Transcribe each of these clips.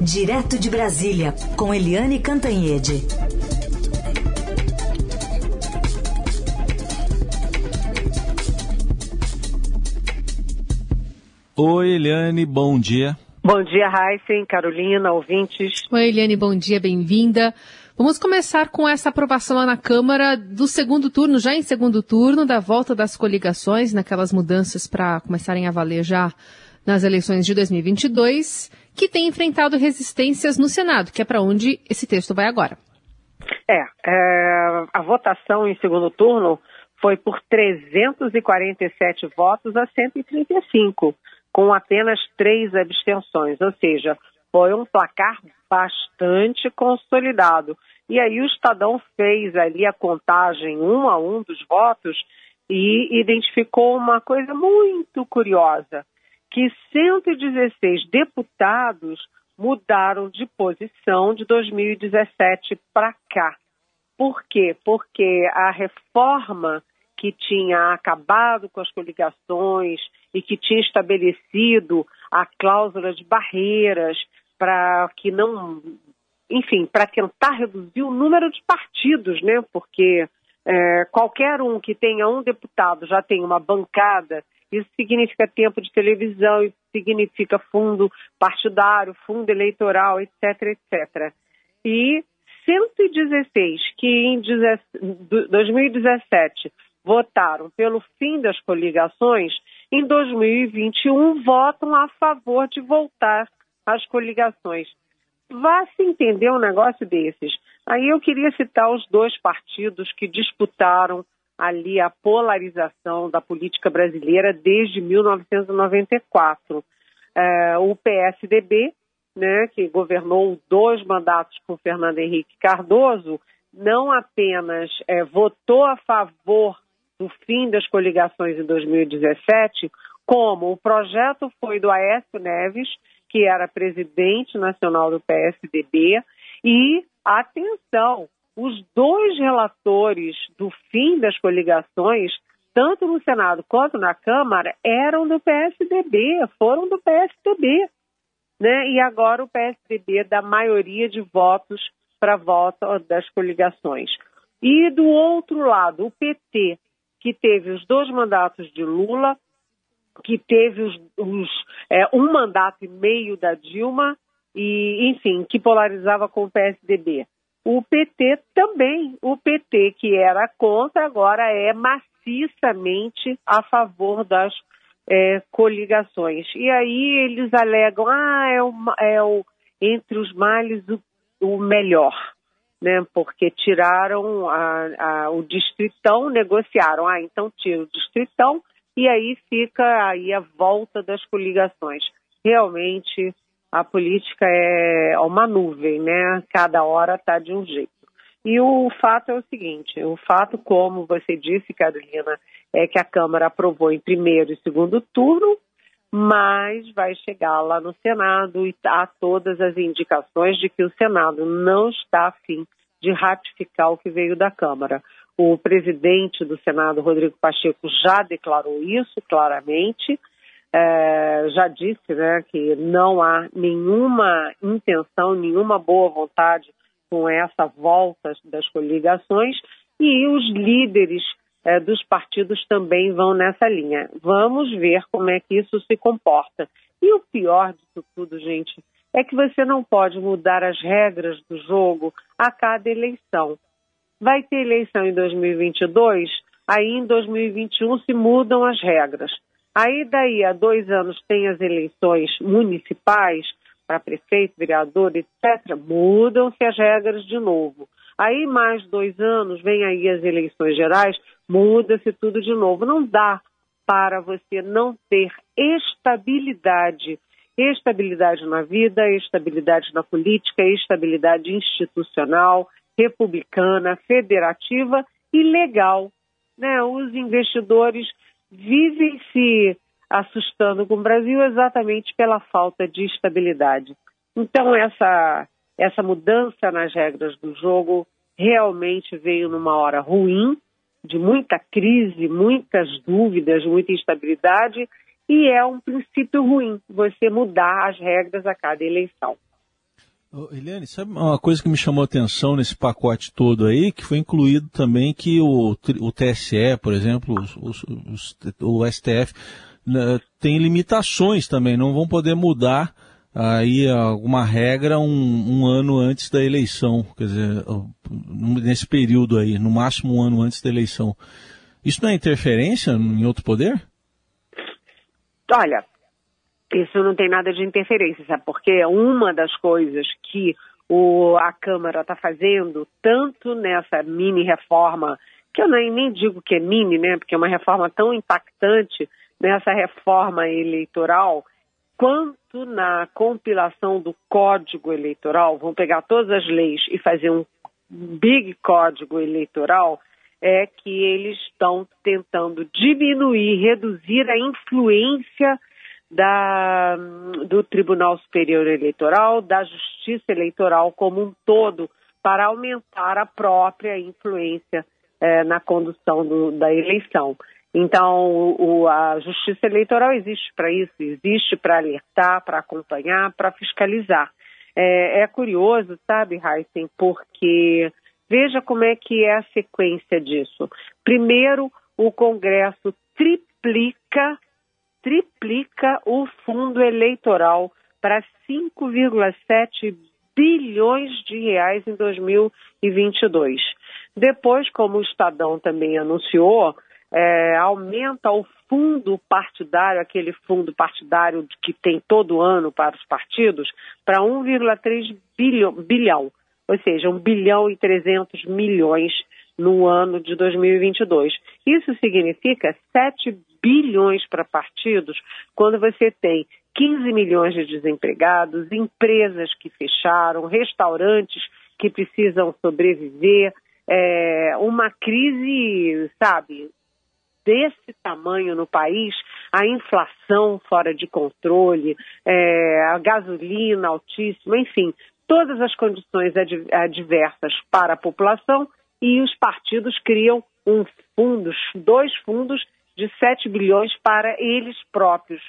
Direto de Brasília, com Eliane Cantanhede. Oi, Eliane, bom dia. Bom dia, Heisen, Carolina, ouvintes. Oi, Eliane, bom dia, bem-vinda. Vamos começar com essa aprovação lá na Câmara do segundo turno, já em segundo turno, da volta das coligações, naquelas mudanças para começarem a valer já nas eleições de 2022, que tem enfrentado resistências no Senado, que é para onde esse texto vai agora. É, é, a votação em segundo turno foi por 347 votos a 135, com apenas três abstenções, ou seja, foi um placar bastante consolidado. E aí o Estadão fez ali a contagem um a um dos votos e identificou uma coisa muito curiosa, que 116 deputados mudaram de posição de 2017 para cá. Por quê? Porque a reforma que tinha acabado com as coligações e que tinha estabelecido a cláusula de barreiras para que não, enfim, para tentar reduzir o número de partidos, né? Porque é, qualquer um que tenha um deputado já tem uma bancada, isso significa tempo de televisão, isso significa fundo partidário, fundo eleitoral, etc, etc. E 116 que em 2017 votaram pelo fim das coligações, em 2021 votam a favor de voltar as coligações. Vá se entender um negócio desses. Aí eu queria citar os dois partidos que disputaram ali a polarização da política brasileira desde 1994. É, o PSDB, né, que governou dois mandatos com Fernando Henrique Cardoso, não apenas é, votou a favor do fim das coligações em 2017, como o projeto foi do Aécio Neves, que era presidente nacional do PSDB, e, atenção, os dois relatores do fim das coligações, tanto no Senado quanto na Câmara, eram do PSDB, foram do PSDB. Né? E agora o PSDB dá maioria de votos para voto das coligações. E do outro lado, o PT, que teve os dois mandatos de Lula, que teve os, os, é, um mandato e meio da Dilma e, enfim, que polarizava com o PSDB. O PT também, o PT que era contra, agora é maciçamente a favor das é, coligações. E aí eles alegam, ah, é é o entre os males o, o melhor, né? Porque tiraram a, a, o distritão, negociaram, ah, então tira o distritão e aí fica aí a volta das coligações. Realmente a política é uma nuvem, né? Cada hora está de um jeito. E o fato é o seguinte: o fato, como você disse, Carolina, é que a Câmara aprovou em primeiro e segundo turno, mas vai chegar lá no Senado e há todas as indicações de que o Senado não está afim de ratificar o que veio da Câmara. O presidente do Senado, Rodrigo Pacheco, já declarou isso claramente, é, já disse né, que não há nenhuma intenção, nenhuma boa vontade com essa volta das coligações e os líderes é, dos partidos também vão nessa linha. Vamos ver como é que isso se comporta. E o pior disso tudo, gente, é que você não pode mudar as regras do jogo a cada eleição. Vai ter eleição em 2022, aí em 2021 se mudam as regras. Aí daí a dois anos tem as eleições municipais para prefeito, vereador, etc. Mudam-se as regras de novo. Aí mais dois anos vem aí as eleições gerais, muda-se tudo de novo. Não dá para você não ter estabilidade. Estabilidade na vida, estabilidade na política, estabilidade institucional, republicana, federativa e legal. Né? Os investidores vivem se assustando com o Brasil exatamente pela falta de estabilidade. Então, essa, essa mudança nas regras do jogo realmente veio numa hora ruim, de muita crise, muitas dúvidas, muita instabilidade, e é um princípio ruim você mudar as regras a cada eleição. Eliane, sabe uma coisa que me chamou a atenção nesse pacote todo aí, que foi incluído também que o, o TSE, por exemplo, os, os, o STF, né, tem limitações também, não vão poder mudar aí alguma regra um, um, ano antes da eleição, quer dizer, nesse período aí, no máximo um ano antes da eleição. Isso não é interferência em outro poder? Olha, isso não tem nada de interferência, sabe? Porque uma das coisas que o, a Câmara está fazendo, tanto nessa mini reforma, que eu nem, nem digo que é mini, né? Porque é uma reforma tão impactante nessa reforma eleitoral, quanto na compilação do código eleitoral, vão pegar todas as leis e fazer um big código eleitoral, é que eles estão tentando diminuir, reduzir a influência da, do Tribunal Superior Eleitoral, da Justiça Eleitoral como um todo, para aumentar a própria influência é, na condução do, da eleição. Então, o, a Justiça Eleitoral existe para isso, existe para alertar, para acompanhar, para fiscalizar. É, é, curioso, sabe, Heisen, porque veja como é que é a sequência disso. Primeiro, o Congresso triplica triplica o fundo eleitoral para 5,7 bilhões de reais em 2022. Depois, como o Estadão também anunciou, é, aumenta o fundo partidário, aquele fundo partidário que tem todo ano para os partidos, para 1,3 bilhão, bilhão, ou seja, 1 bilhão e 300 milhões no ano de 2022. Isso significa 7 bilhões para partidos quando você tem 15 milhões de desempregados, empresas que fecharam, restaurantes que precisam sobreviver, é, uma crise, sabe, desse tamanho no país, a inflação fora de controle, é, a gasolina altíssima, enfim, todas as condições adversas para a população e os partidos criam um fundos, dois fundos de 7 bilhões para eles próprios.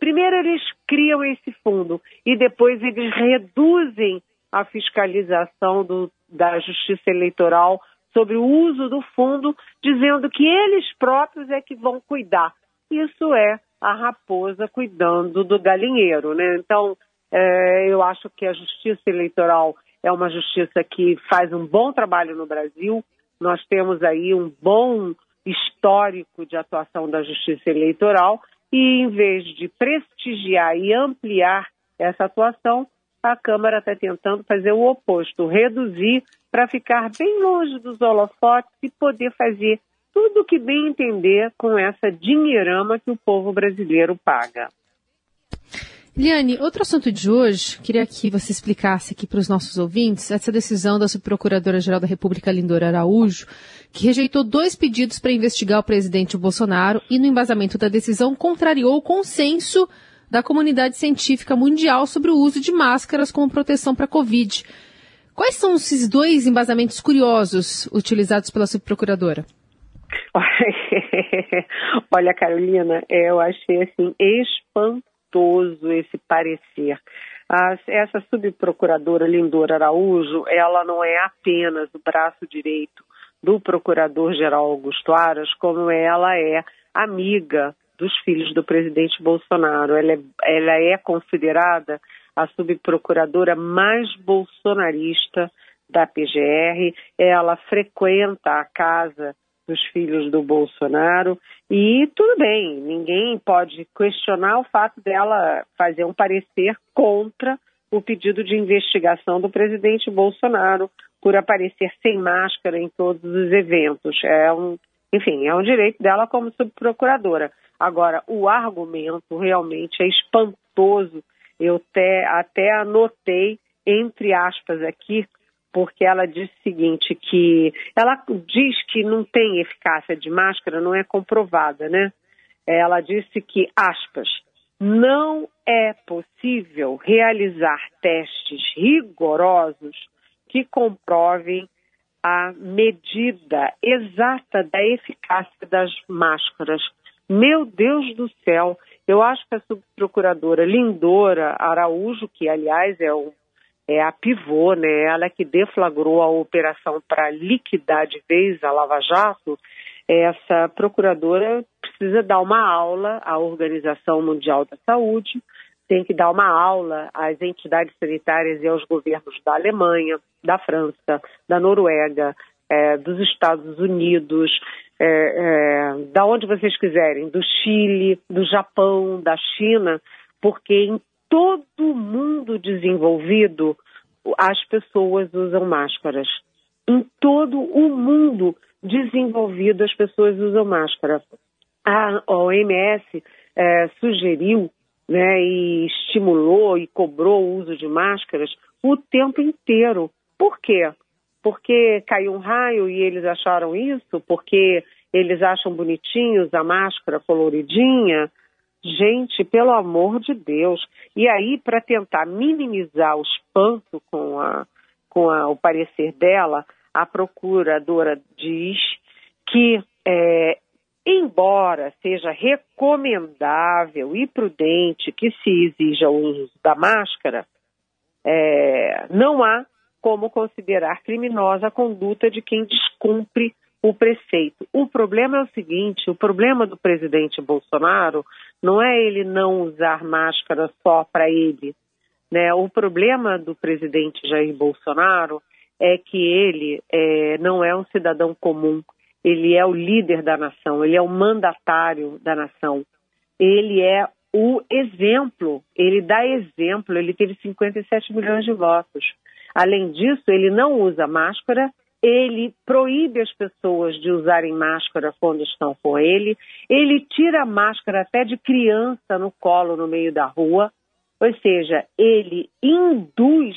Primeiro eles criam esse fundo e depois eles reduzem a fiscalização do, da Justiça Eleitoral sobre o uso do fundo, dizendo que eles próprios é que vão cuidar. Isso é a raposa cuidando do galinheiro, né? Então, é, eu acho que a Justiça Eleitoral é uma justiça que faz um bom trabalho no Brasil. Nós temos aí um bom histórico de atuação da Justiça Eleitoral e, em vez de prestigiar e ampliar essa atuação, a Câmara está tentando fazer o oposto, reduzir para ficar bem longe dos holofotes e poder fazer tudo o que bem entender com essa dinheirama que o povo brasileiro paga. Liane, outro assunto de hoje, queria que você explicasse aqui para os nossos ouvintes essa decisão da Subprocuradora-Geral da República, Lindora Araújo, que rejeitou dois pedidos para investigar o presidente Bolsonaro e, no embasamento da decisão, contrariou o consenso da comunidade científica mundial sobre o uso de máscaras como proteção para a Covid. Quais são esses dois embasamentos curiosos utilizados pela subprocuradora? Olha, Carolina, eu achei assim espantoso esse parecer. Essa subprocuradora Lindora Araújo, ela não é apenas o braço direito do procurador-geral Augusto Aras, como ela é amiga dos filhos do presidente Bolsonaro. Ela é, ela é considerada a subprocuradora mais bolsonarista da PGR. Ela frequenta a casa dos filhos do Bolsonaro. E tudo bem, ninguém pode questionar o fato dela fazer um parecer contra o pedido de investigação do presidente Bolsonaro por aparecer sem máscara em todos os eventos. É um, enfim, é um direito dela como subprocuradora. Agora, o argumento realmente é espantoso. Eu até, até anotei, entre aspas, aqui, porque ela diz o seguinte, que ela diz que não tem eficácia de máscara, não é comprovada, né? Ela disse que, aspas, não é possível realizar testes rigorosos que comprovem a medida exata da eficácia das máscaras. Meu Deus do céu, eu acho que a subprocuradora Lindora Araújo, que aliás é um é a pivô, né? Ela que deflagrou a operação para liquidar de vez a Lava Jato. Essa procuradora precisa dar uma aula à Organização Mundial da Saúde, tem que dar uma aula às entidades sanitárias e aos governos da Alemanha, da França, da Noruega, é, dos Estados Unidos, é, é, da onde vocês quiserem, do Chile, do Japão, da China, porque em todo mundo desenvolvido as pessoas usam máscaras. Em todo o mundo desenvolvido as pessoas usam máscara. A OMS é, sugeriu né, e estimulou e cobrou o uso de máscaras o tempo inteiro. Por quê? Porque caiu um raio e eles acharam isso? Porque eles acham bonitinhos a máscara coloridinha? Gente, pelo amor de Deus. E aí, para tentar minimizar o espanto com, a, com a, o parecer dela, a procuradora diz que, é, embora seja recomendável e prudente que se exija o uso da máscara, é, não há como considerar criminosa a conduta de quem descumpre o preceito. O problema é o seguinte: o problema do presidente Bolsonaro não é ele não usar máscara só para ele. Né? O problema do presidente Jair Bolsonaro é que ele é, não é um cidadão comum, ele é o líder da nação, ele é o mandatário da nação, ele é o exemplo, ele dá exemplo, ele teve 57 milhões de votos. Além disso, ele não usa máscara ele proíbe as pessoas de usarem máscara quando estão com ele, ele tira a máscara até de criança no colo no meio da rua, ou seja, ele induz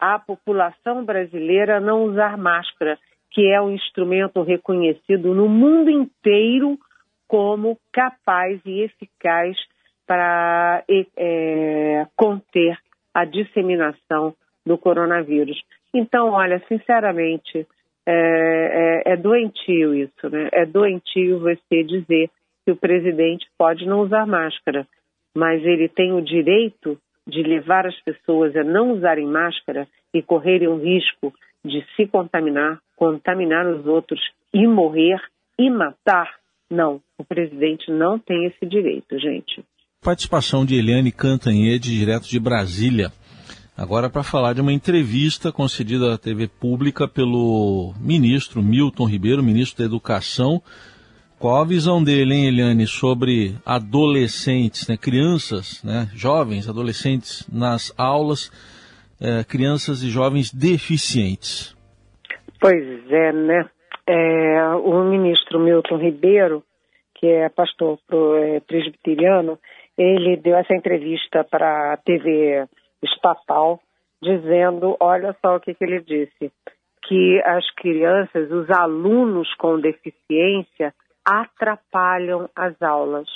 a população brasileira a não usar máscara, que é um instrumento reconhecido no mundo inteiro como capaz e eficaz para é, conter a disseminação do coronavírus. Então, olha, sinceramente, é, é, é, doentio isso, né? É doentio você dizer que o presidente pode não usar máscara, mas ele tem o direito de levar as pessoas a não usarem máscara e correrem o risco de se contaminar, contaminar os outros e morrer e matar. Não, o presidente não tem esse direito, gente. Participação de Eliane Cantanhede, direto de Brasília. Agora para falar de uma entrevista concedida à TV Pública pelo ministro Milton Ribeiro, ministro da Educação. Qual a visão dele, hein, Eliane, sobre adolescentes, né, crianças, né, jovens, adolescentes nas aulas, é, crianças e jovens deficientes? Pois é, né? É, o ministro Milton Ribeiro, que é pastor pro, é, presbiteriano, ele deu essa entrevista para a TV estatal, dizendo, olha só o que, que ele disse, que as crianças, os alunos com deficiência, atrapalham as aulas.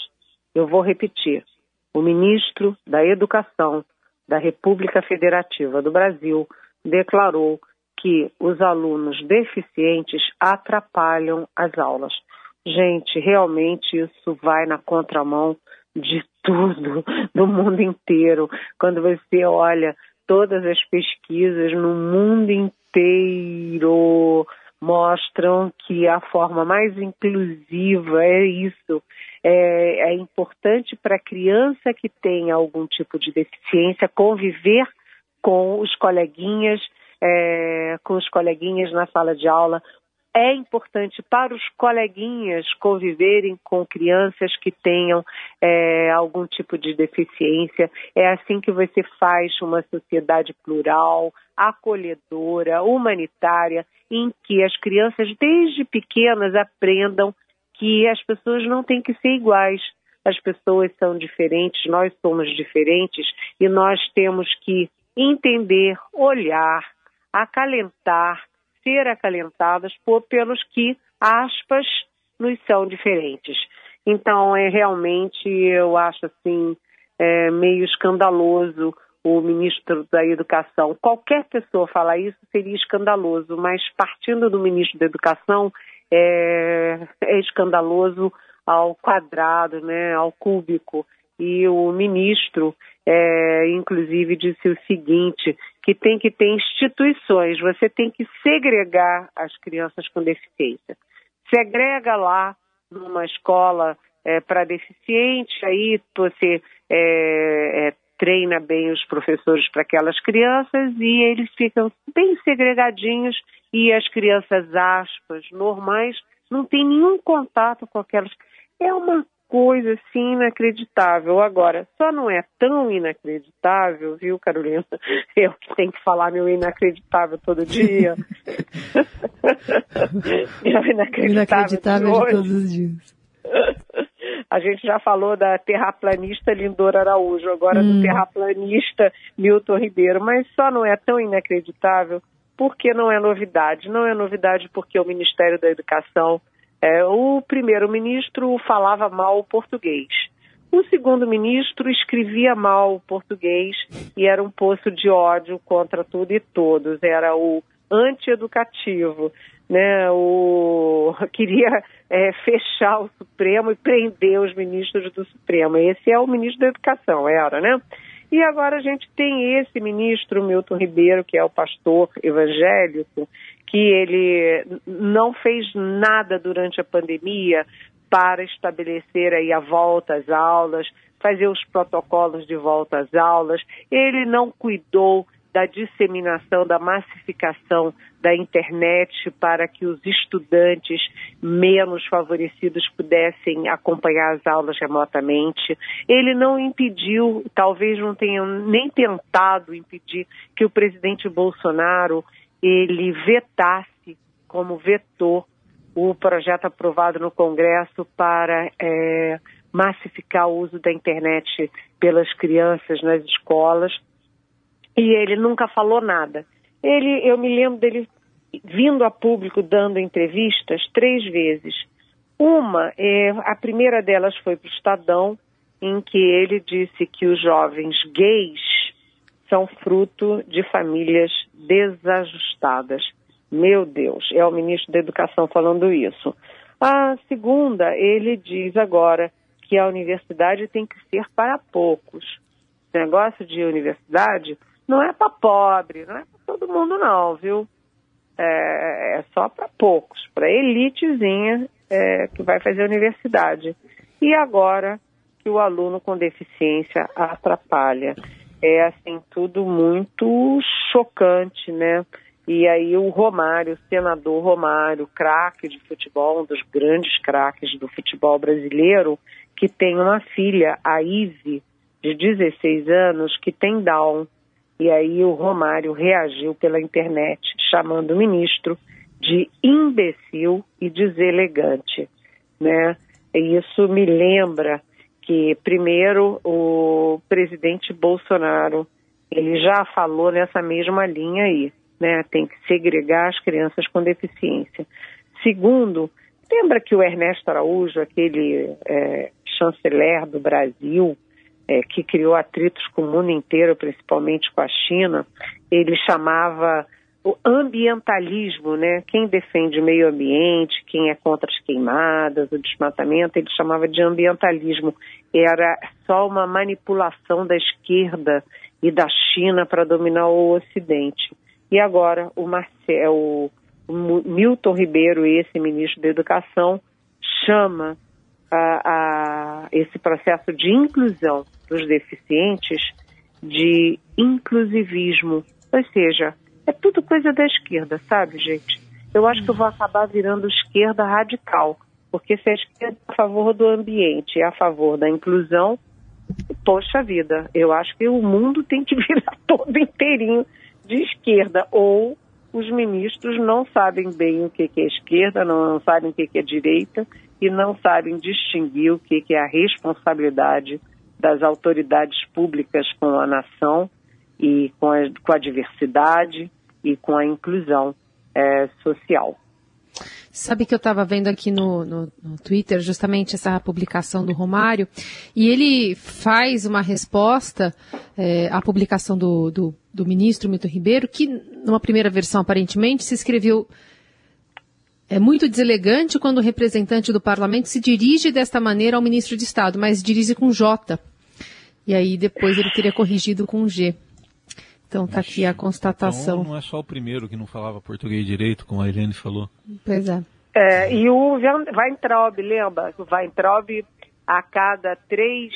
Eu vou repetir. O ministro da Educação da República Federativa do Brasil declarou que os alunos deficientes atrapalham as aulas. Gente, realmente isso vai na contramão de tudo, do mundo inteiro. Quando você olha todas as pesquisas no mundo inteiro mostram que a forma mais inclusiva é isso. É, é importante para a criança que tem algum tipo de deficiência conviver com os coleguinhas, é, com os coleguinhas na sala de aula, é importante para os coleguinhas conviverem com crianças que tenham é, algum tipo de deficiência. É assim que você faz uma sociedade plural, acolhedora, humanitária, em que as crianças, desde pequenas, aprendam que as pessoas não têm que ser iguais. As pessoas são diferentes, nós somos diferentes e nós temos que entender, olhar, acalentar ser acalentadas por, pelos que, aspas, nos são diferentes. Então, é realmente, eu acho assim, é, meio escandaloso o ministro da Educação. Qualquer pessoa falar isso seria escandaloso, mas partindo do ministro da Educação, é, é escandaloso ao quadrado, né, ao cúbico. E o ministro, é, inclusive disse o seguinte, que tem que ter instituições, você tem que segregar as crianças com deficiência. Segrega lá numa escola é, para deficiente, aí você é, é, treina bem os professores para aquelas crianças e eles ficam bem segregadinhos e as crianças aspas normais não têm nenhum contato com aquelas. É uma coisa assim inacreditável. Agora, só não é tão inacreditável, viu, Carolina? Eu que tenho que falar meu inacreditável todo dia. meu inacreditável, inacreditável de, de todos os dias. A gente já falou da terraplanista Lindora Araújo, agora hum. do terraplanista Milton Ribeiro, mas só não é tão inacreditável porque não é novidade. Não é novidade porque o Ministério da Educação, é, o primeiro-ministro falava mal o português. O segundo-ministro escrevia mal o português e era um poço de ódio contra tudo e todos. Era o antieducativo né, o, queria é, fechar o Supremo e prender os ministros do Supremo. Esse é o ministro da Educação, era, né? E agora a gente tem esse ministro, Milton Ribeiro, que é o pastor evangélico, que ele não fez nada durante a pandemia para estabelecer aí a volta às aulas, fazer os protocolos de volta às aulas. Ele não cuidou da disseminação, da massificação da internet para que os estudantes menos favorecidos pudessem acompanhar as aulas remotamente. Ele não impediu, talvez não tenha nem tentado impedir que o presidente Bolsonaro ele vetasse como vetor o projeto aprovado no Congresso para é, massificar o uso da internet pelas crianças nas escolas e ele nunca falou nada. Ele, eu me lembro dele vindo a público dando entrevistas três vezes. Uma, é, a primeira delas foi para o Estadão, em que ele disse que os jovens gays são fruto de famílias desajustadas. Meu Deus, é o ministro da Educação falando isso. A segunda, ele diz agora que a universidade tem que ser para poucos. Esse negócio de universidade não é para pobre, não é para todo mundo não, viu? É, é só para poucos, para elitezinha é, que vai fazer universidade. E agora que o aluno com deficiência atrapalha. É assim, tudo muito chocante, né? E aí o Romário, o senador Romário, craque de futebol, um dos grandes craques do futebol brasileiro, que tem uma filha, a Ive, de 16 anos, que tem Down. E aí o Romário reagiu pela internet, chamando o ministro de imbecil e deselegante, né? E isso me lembra que primeiro o presidente Bolsonaro ele já falou nessa mesma linha aí, né? Tem que segregar as crianças com deficiência. Segundo, lembra que o Ernesto Araújo, aquele é, chanceler do Brasil, é, que criou atritos com o mundo inteiro, principalmente com a China, ele chamava o ambientalismo, né? Quem defende o meio ambiente, quem é contra as queimadas, o desmatamento, ele chamava de ambientalismo. Era só uma manipulação da esquerda e da China para dominar o Ocidente. E agora o Marcel, o Milton Ribeiro, esse ministro da Educação, chama a, a esse processo de inclusão dos deficientes de inclusivismo. Ou seja, é tudo coisa da esquerda, sabe, gente? Eu acho que eu vou acabar virando esquerda radical, porque se a esquerda é a favor do ambiente é a favor da inclusão, poxa vida, eu acho que o mundo tem que virar todo inteirinho de esquerda, ou os ministros não sabem bem o que é esquerda, não sabem o que é direita e não sabem distinguir o que é a responsabilidade das autoridades públicas com a nação e com a, com a diversidade e com a inclusão é, social. Sabe que eu estava vendo aqui no, no, no, Twitter justamente essa publicação do Romário e ele faz uma resposta é, à publicação do, do, do ministro Milton Ribeiro, que numa primeira versão aparentemente se escreveu é muito deselegante quando o representante do parlamento se dirige desta maneira ao ministro de Estado, mas dirige com J. E aí depois ele teria corrigido com G. Então tá aqui a constatação. Então não é só o primeiro que não falava português direito, como a Helene falou. Pois é. É, e o Weintraub, lembra? O Weintraub, a cada três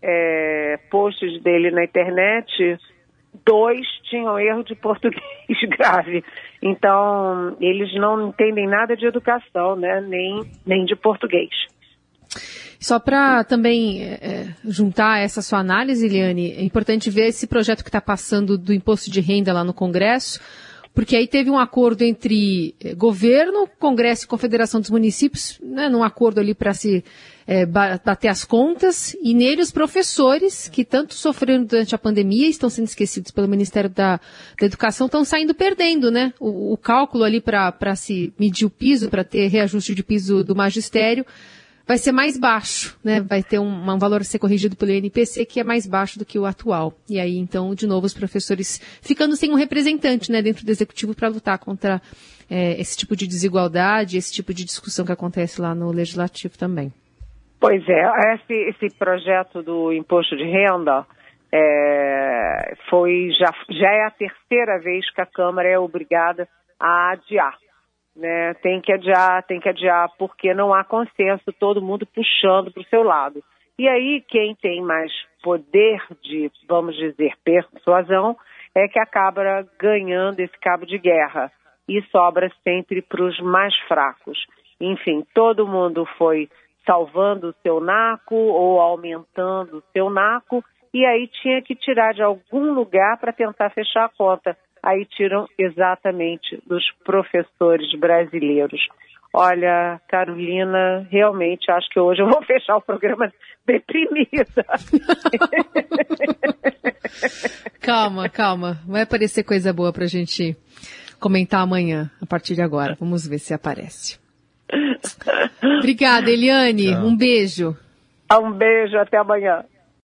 é, posts dele na internet, dois tinham erro de português grave. Então, eles não entendem nada de educação, né? Nem, nem de português. Só para também é, juntar essa sua análise, Eliane, é importante ver esse projeto que está passando do imposto de renda lá no Congresso, porque aí teve um acordo entre é, governo, Congresso e Confederação dos Municípios, né, num acordo ali para se é, bater as contas, e nele os professores, que tanto sofreram durante a pandemia, estão sendo esquecidos pelo Ministério da, da Educação, estão saindo perdendo, né? O, o cálculo ali para se medir o piso, para ter reajuste de piso do magistério, vai ser mais baixo, né? Vai ter um, um, valor a ser corrigido pelo INPC que é mais baixo do que o atual. E aí, então, de novo, os professores ficando sem um representante, né, dentro do executivo para lutar contra é, esse tipo de desigualdade, esse tipo de discussão que acontece lá no legislativo também. Pois é, esse, esse projeto do imposto de renda é, foi já, já é a terceira vez que a Câmara é obrigada a adiar né? Tem que adiar, tem que adiar, porque não há consenso, todo mundo puxando para o seu lado. E aí, quem tem mais poder de, vamos dizer, persuasão, é que acaba ganhando esse cabo de guerra. E sobra sempre para os mais fracos. Enfim, todo mundo foi salvando o seu naco ou aumentando o seu naco, e aí tinha que tirar de algum lugar para tentar fechar a conta aí tiram exatamente dos professores brasileiros. Olha, Carolina, realmente acho que hoje eu vou fechar o programa deprimida. calma, calma. Vai aparecer coisa boa para a gente comentar amanhã, a partir de agora. Vamos ver se aparece. Obrigada, Eliane. Tchau. Um beijo. Um beijo, até amanhã.